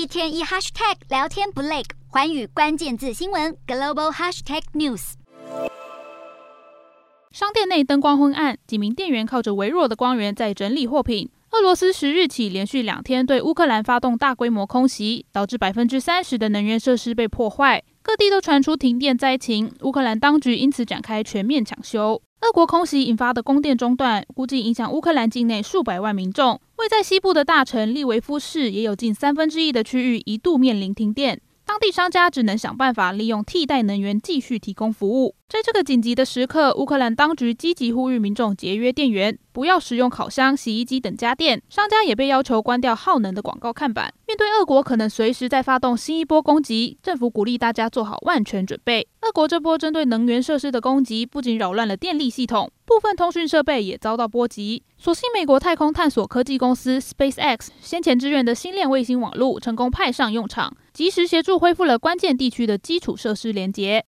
一天一 hashtag 聊天不累，寰宇关键字新闻 global hashtag news。商店内灯光昏暗，几名店员靠着微弱的光源在整理货品。俄罗斯十日起连续两天对乌克兰发动大规模空袭，导致百分之三十的能源设施被破坏，各地都传出停电灾情。乌克兰当局因此展开全面抢修。俄国空袭引发的供电中断，估计影响乌克兰境内数百万民众。位在西部的大城利维夫市，也有近三分之一的区域一度面临停电。当地商家只能想办法利用替代能源继续提供服务。在这个紧急的时刻，乌克兰当局积极呼吁民众节约电源，不要使用烤箱、洗衣机等家电。商家也被要求关掉耗能的广告看板。对俄国可能随时在发动新一波攻击，政府鼓励大家做好万全准备。俄国这波针对能源设施的攻击，不仅扰乱了电力系统，部分通讯设备也遭到波及。所幸美国太空探索科技公司 SpaceX 先前支援的星链卫星网络成功派上用场，及时协助恢复了关键地区的基础设施连接。